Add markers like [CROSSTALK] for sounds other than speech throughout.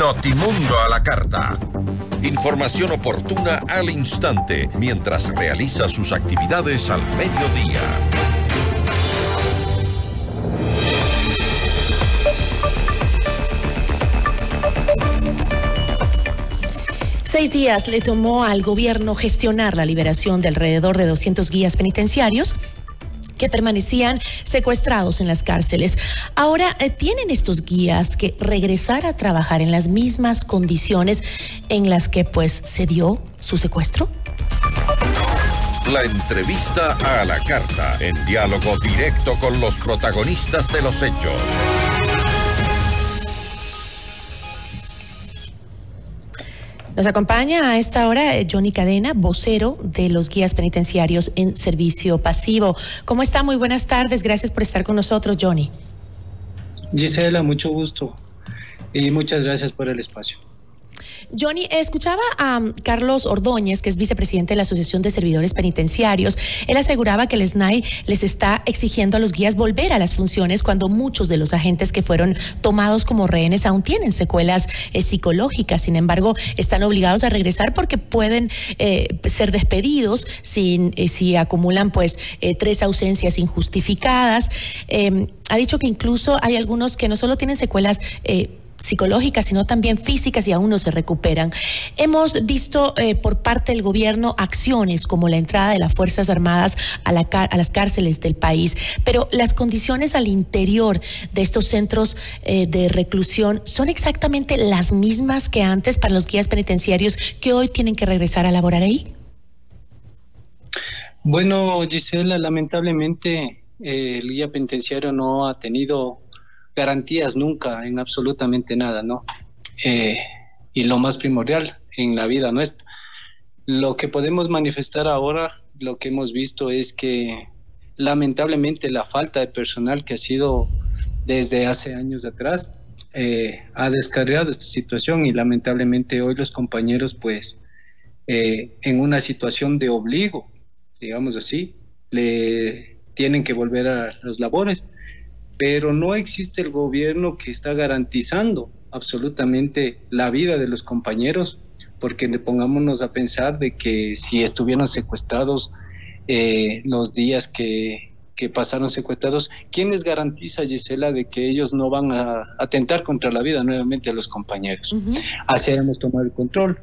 Notimundo a la carta. Información oportuna al instante mientras realiza sus actividades al mediodía. Seis días le tomó al gobierno gestionar la liberación de alrededor de 200 guías penitenciarios permanecían secuestrados en las cárceles. Ahora eh, tienen estos guías que regresar a trabajar en las mismas condiciones en las que pues se dio su secuestro. La entrevista a la carta, en diálogo directo con los protagonistas de los hechos. Nos acompaña a esta hora eh, Johnny Cadena, vocero de los guías penitenciarios en servicio pasivo. ¿Cómo está? Muy buenas tardes. Gracias por estar con nosotros, Johnny. Gisela, mucho gusto y muchas gracias por el espacio. Johnny, escuchaba a um, Carlos Ordóñez, que es vicepresidente de la Asociación de Servidores Penitenciarios. Él aseguraba que el SNAI les está exigiendo a los guías volver a las funciones cuando muchos de los agentes que fueron tomados como rehenes aún tienen secuelas eh, psicológicas. Sin embargo, están obligados a regresar porque pueden eh, ser despedidos sin, eh, si acumulan pues tres ausencias injustificadas. Em, ha dicho que incluso hay algunos que no solo tienen secuelas psicológicas, sino también físicas y aún no se recuperan. Hemos visto eh, por parte del gobierno acciones como la entrada de las Fuerzas Armadas a, la, a las cárceles del país, pero las condiciones al interior de estos centros eh, de reclusión son exactamente las mismas que antes para los guías penitenciarios que hoy tienen que regresar a laborar ahí. Bueno, Gisela, lamentablemente eh, el guía penitenciario no ha tenido garantías nunca en absolutamente nada, ¿no? Eh, y lo más primordial en la vida nuestra. Lo que podemos manifestar ahora, lo que hemos visto es que lamentablemente la falta de personal que ha sido desde hace años atrás eh, ha descargado esta situación y lamentablemente hoy los compañeros pues eh, en una situación de obligo, digamos así, le tienen que volver a los labores pero no existe el gobierno que está garantizando absolutamente la vida de los compañeros, porque le pongámonos a pensar de que si estuvieron secuestrados eh, los días que, pasaron secuestrados, ¿quién les garantiza, Gisela, de que ellos no van a atentar contra la vida nuevamente de los compañeros? Así debemos tomar el control,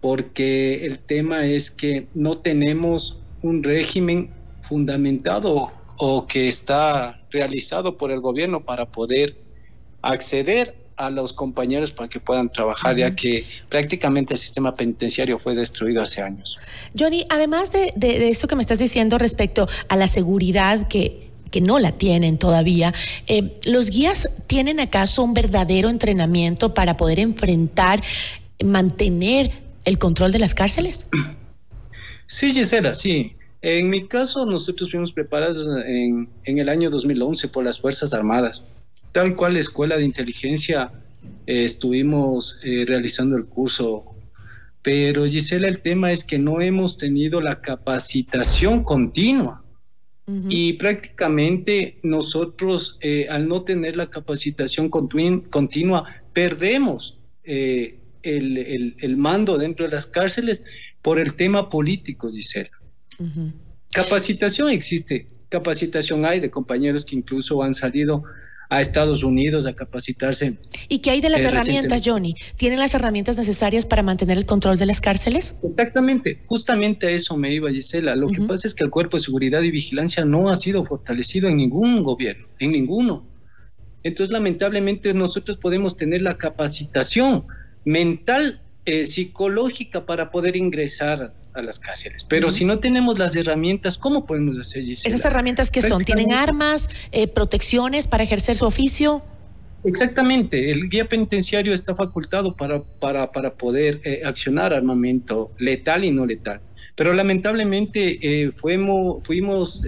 porque el tema es que no tenemos un régimen fundamentado o que está realizado por el gobierno para poder acceder a los compañeros para que puedan trabajar, ya que prácticamente el sistema penitenciario fue destruido hace años. Johnny, además de, esto que me estás diciendo respecto a la seguridad que, que no la tienen todavía, eh, ¿los guías tienen acaso un verdadero entrenamiento para poder enfrentar, mantener el control de las cárceles? Sí, Gisela, sí. En mi caso, nosotros fuimos preparados en, el año 2011 por las Fuerzas Armadas. Tal cual la Escuela de Inteligencia eh, estuvimos eh, realizando el curso. Pero Gisela, el tema es que no hemos tenido la capacitación continua. Y prácticamente nosotros, eh, al no tener la capacitación continua, perdemos el, el mando dentro de las cárceles por el tema político, Gisela. Capacitación existe, capacitación hay de compañeros que incluso han salido a Estados Unidos a capacitarse. ¿Y qué hay de las eh, herramientas, Johnny? ¿Tienen las herramientas necesarias para mantener el control de las cárceles? Exactamente, justamente a eso me iba Gisela. Lo que pasa es que el cuerpo de seguridad y vigilancia no ha sido fortalecido en ningún gobierno, en ninguno. Entonces, lamentablemente, nosotros podemos tener la capacitación mental eh, psicológica para poder ingresar a las cárceles. Pero si no tenemos las herramientas, ¿cómo podemos hacer eso? ¿Esas herramientas qué son? ¿Tienen armas, eh, protecciones para ejercer su oficio? Exactamente, el guía penitenciario está facultado para, para, para poder eh, accionar armamento letal y no letal. Pero lamentablemente fuimos, fuimos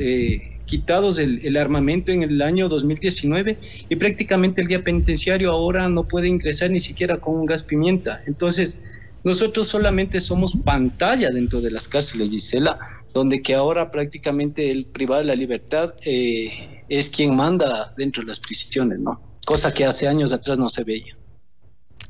quitados el, armamento en el año 2019 y prácticamente el guía penitenciario ahora no puede ingresar ni siquiera con un gas pimienta. Entonces, nosotros solamente somos pantalla dentro de las cárceles, Gisela, donde que ahora prácticamente el privado de la libertad eh, es quien manda dentro de las prisiones, ¿no? Cosa que hace años atrás no se veía.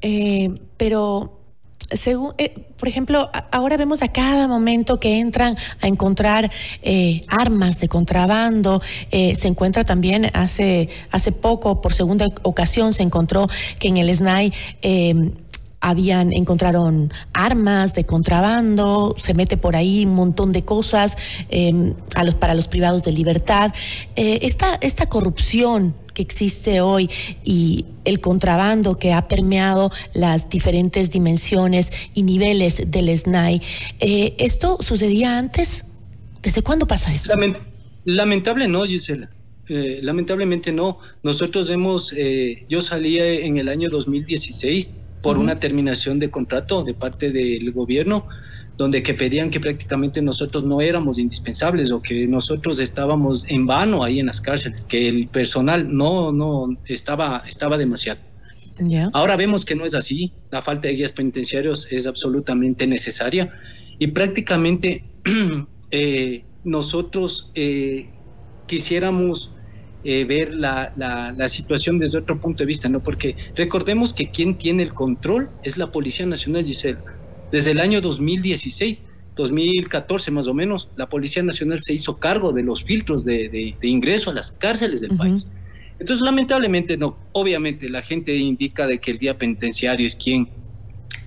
eh, pero según, eh, por ejemplo, ahora vemos a cada momento que entran a encontrar eh, armas de contrabando. Eh, se encuentra también hace, hace poco, por segunda ocasión, se encontró que en el SNAI habían, encontraron armas de contrabando, se mete por ahí un montón de cosas a los, para los privados de libertad. esta, esta corrupción que existe hoy y el contrabando que ha permeado las diferentes dimensiones y niveles del SNAI. Eh, ¿Esto sucedía antes? ¿Desde cuándo pasa esto? lamentable no, Gisela. Eh, lamentablemente no. Nosotros hemos, eh, yo salí en el año 2016 por una terminación de contrato de parte del gobierno donde que pedían que prácticamente nosotros no éramos indispensables o que nosotros estábamos en vano ahí en las cárceles, que el personal no, no estaba, estaba demasiado. Ahora vemos que no es así, la falta de guías penitenciarios es absolutamente necesaria y prácticamente [CLEARS THROAT] eh, nosotros eh, quisiéramos eh, ver la, la, la, situación desde otro punto de vista, ¿no? Porque recordemos que quien tiene el control es la Policía Nacional, Gisela. Desde el año 2016, 2014 más o menos, la Policía Nacional se hizo cargo de los filtros de, ingreso a las cárceles del país. Entonces, lamentablemente, no, obviamente la gente indica de que el día penitenciario es quien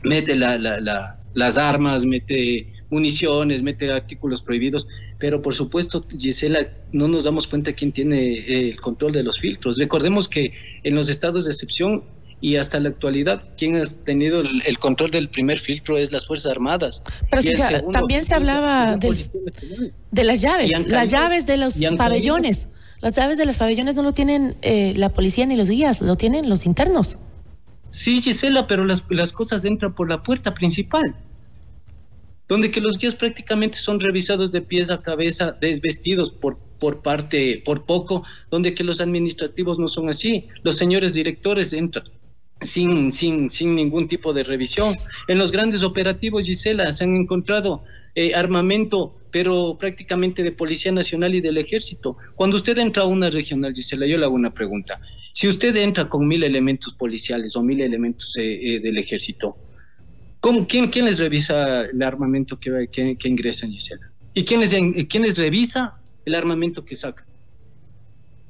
mete las armas, mete municiones, mete artículos prohibidos, pero por supuesto, Gisela, no nos damos cuenta quién tiene el control de los filtros. Recordemos que en los estados de excepción y hasta la actualidad quien ha tenido el, control del primer filtro es las Fuerzas Armadas. Pero también se hablaba de las llaves, las llaves de los pabellones. Las llaves de los pabellones no lo tienen eh, la policía ni los guías, lo tienen los internos. Sí, Gisela, pero las, las cosas entran por la puerta principal donde que los guías prácticamente son revisados de pies a cabeza, desvestidos por, por parte, por poco, donde que los administrativos no son así. Los señores directores entran sin, sin, sin ningún tipo de revisión. En los grandes operativos, Gisela, se han encontrado eh, armamento, pero prácticamente de Policía Nacional y del Ejército. Cuando usted entra a una regional, Gisela, yo le hago una pregunta. Si usted entra con mil elementos policiales o mil elementos eh, eh, del Ejército, ¿cómo, quién, les revisa el armamento que, que, que ingresa, Gisela? ¿Y quién les, revisa el armamento que saca?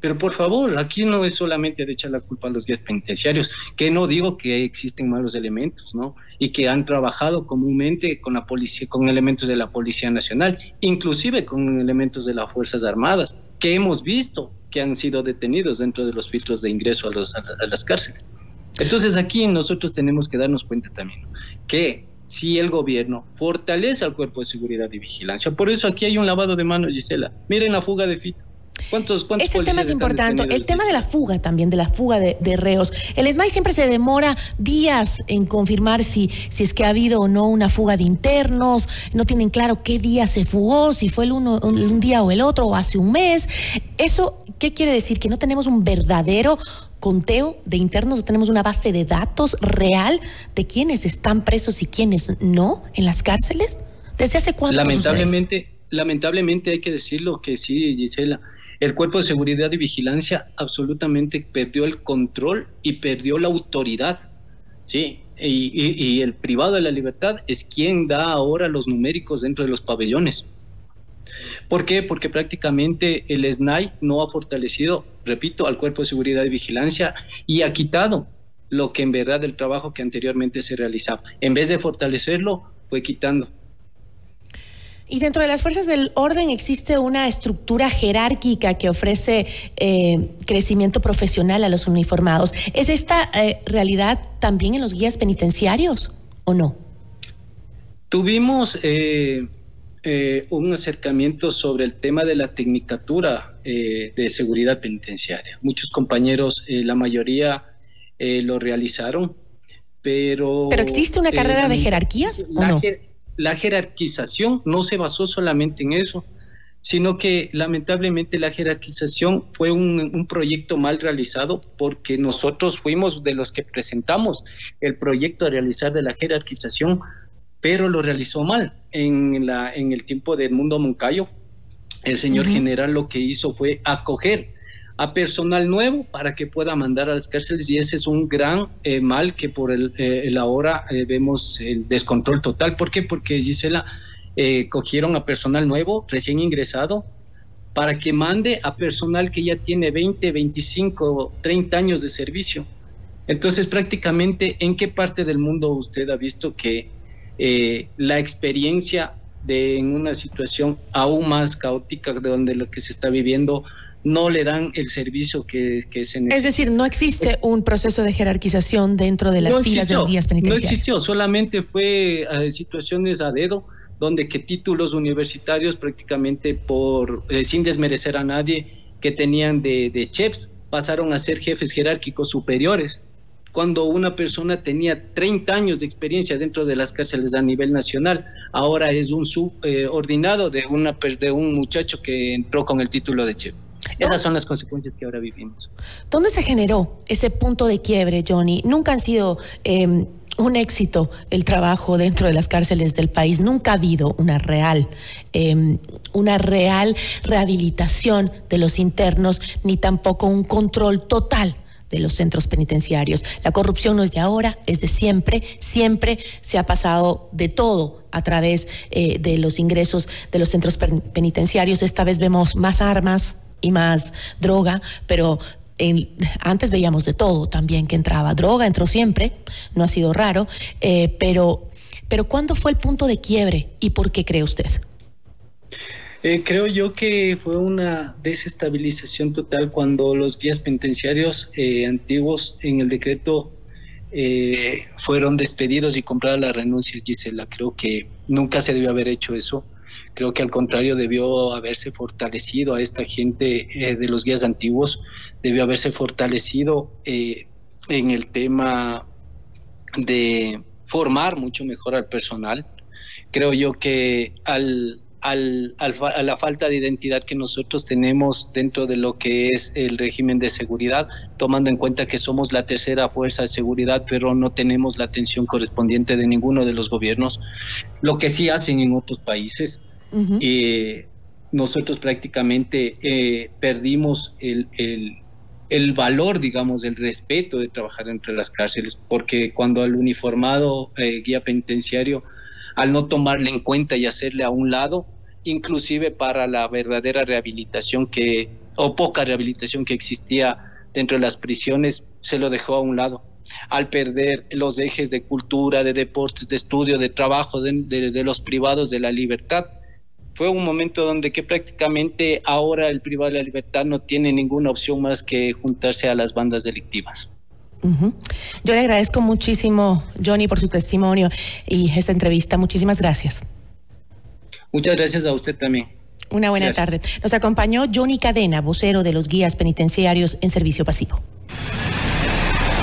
Pero por favor, aquí no es solamente de echar la culpa a los guías penitenciarios, que no digo que existen malos elementos, ¿no? Y que han trabajado comúnmente con la policía, con elementos de la Policía Nacional, inclusive con elementos de las Fuerzas Armadas, que hemos visto que han sido detenidos dentro de los filtros de ingreso a, las cárceles. Entonces aquí nosotros tenemos que darnos cuenta también que si el gobierno fortalece al cuerpo de seguridad y vigilancia, por eso aquí hay un lavado de manos, Gisela. Miren la fuga de Fito ¿Cuántos, cuántos Ese tema es importante. El tema de la fuga también, de la fuga de, reos. El SNAI siempre se demora días en confirmar si, si es que ha habido o no una fuga de internos. No tienen claro qué día se fugó, si fue el uno, un día o el otro, o hace un mes. ¿Eso qué quiere decir? Que no tenemos un verdadero conteo de internos, no tenemos una base de datos real de quiénes están presos y quiénes no en las cárceles. ¿Desde hace cuánto? Lamentablemente, lamentablemente hay que decirlo que sí, Gisela el cuerpo de seguridad y vigilancia absolutamente perdió el control y perdió la autoridad. Sí, y, el privado de la libertad es quien da ahora los numéricos dentro de los pabellones. ¿Por qué? Porque prácticamente el SNAI no ha fortalecido, repito, al cuerpo de seguridad y vigilancia y ha quitado lo que en verdad el trabajo que anteriormente se realizaba. En vez de fortalecerlo, fue quitando. Y dentro de las fuerzas del orden existe una estructura jerárquica que ofrece eh, crecimiento profesional a los uniformados. ¿Es esta eh, realidad también en los guías penitenciarios o no? Tuvimos eh, un acercamiento sobre el tema de la tecnicatura de seguridad penitenciaria. Muchos compañeros, la mayoría lo realizaron, pero... ¿Pero existe una carrera de jerarquías o no? La jerarquización no se basó solamente en eso, sino que lamentablemente la jerarquización fue un, proyecto mal realizado porque nosotros fuimos de los que presentamos el proyecto a realizar de la jerarquización, pero lo realizó mal. En, la, en el tiempo del mundo Moncayo, el señor general lo que hizo fue acoger a personal nuevo para que pueda mandar a las cárceles y ese es un gran eh, mal que por el, eh, ahora eh, vemos el descontrol total. ¿Por qué? Porque Gisela cogieron a personal nuevo, recién ingresado, para que mande a personal que ya tiene 20, 25, 30 años de servicio. Entonces, prácticamente, ¿en qué parte del mundo usted ha visto que la experiencia de en una situación aún más caótica de donde lo que se está viviendo no le dan el servicio que, se necesita. Es decir, no existe un proceso de jerarquización dentro de las filas de los guías penitenciarios. No existió, solamente fue eh, situaciones a dedo, donde que títulos universitarios prácticamente por, eh, sin desmerecer a nadie, que tenían de, de chefs, pasaron a ser jefes jerárquicos superiores cuando una persona tenía 30 años de experiencia dentro de las cárceles a nivel nacional. Ahora es un subordinado de, una, de un muchacho que entró con el título de chef. Esas son las consecuencias que ahora vivimos. ¿Dónde se generó ese punto de quiebre, Johnny? Nunca han sido em, un éxito el trabajo dentro de las cárceles del país. Nunca ha habido una real, em, una real rehabilitación de los internos, ni tampoco un control total de los centros penitenciarios. La corrupción no es de ahora, es de siempre. Siempre se ha pasado de todo a través eh, de los ingresos de los centros penitenciarios. Esta vez vemos más armas y más droga, pero antes veíamos de todo también que entraba. Droga entró siempre, no ha sido raro, eh, pero, pero ¿cuándo fue el punto de quiebre y por qué cree usted? Eh, creo yo que fue una desestabilización total cuando los guías penitenciarios eh, antiguos en el decreto eh, fueron despedidos y compradas las renuncias, Gisela. Creo que nunca se debió haber hecho eso. Creo que al contrario debió haberse fortalecido a esta gente de los guías antiguos, debió haberse fortalecido en el tema de formar mucho mejor al personal. Creo yo que al al, a la falta de identidad que nosotros tenemos dentro de lo que es el régimen de seguridad, tomando en cuenta que somos la tercera fuerza de seguridad, pero no tenemos la atención correspondiente de ninguno de los gobiernos, lo que sí hacen en otros países. Eh, nosotros prácticamente eh, perdimos el, el, el, valor, digamos, el respeto de trabajar entre las cárceles, porque cuando al uniformado eh, guía penitenciario al no tomarle en cuenta y hacerle a un lado, inclusive para la verdadera rehabilitación que, o poca rehabilitación que existía dentro de las prisiones, se lo dejó a un lado. Al perder los ejes de cultura, de deportes, de estudio, de trabajo de, los privados de la libertad, fue un momento donde que prácticamente ahora el privado de la libertad no tiene ninguna opción más que juntarse a las bandas delictivas. Yo le agradezco muchísimo, Johnny, por su testimonio y esta entrevista. Muchísimas gracias. Muchas gracias a usted también. Una buena tarde. Nos acompañó Johnny Cadena, vocero de los guías penitenciarios en servicio pasivo.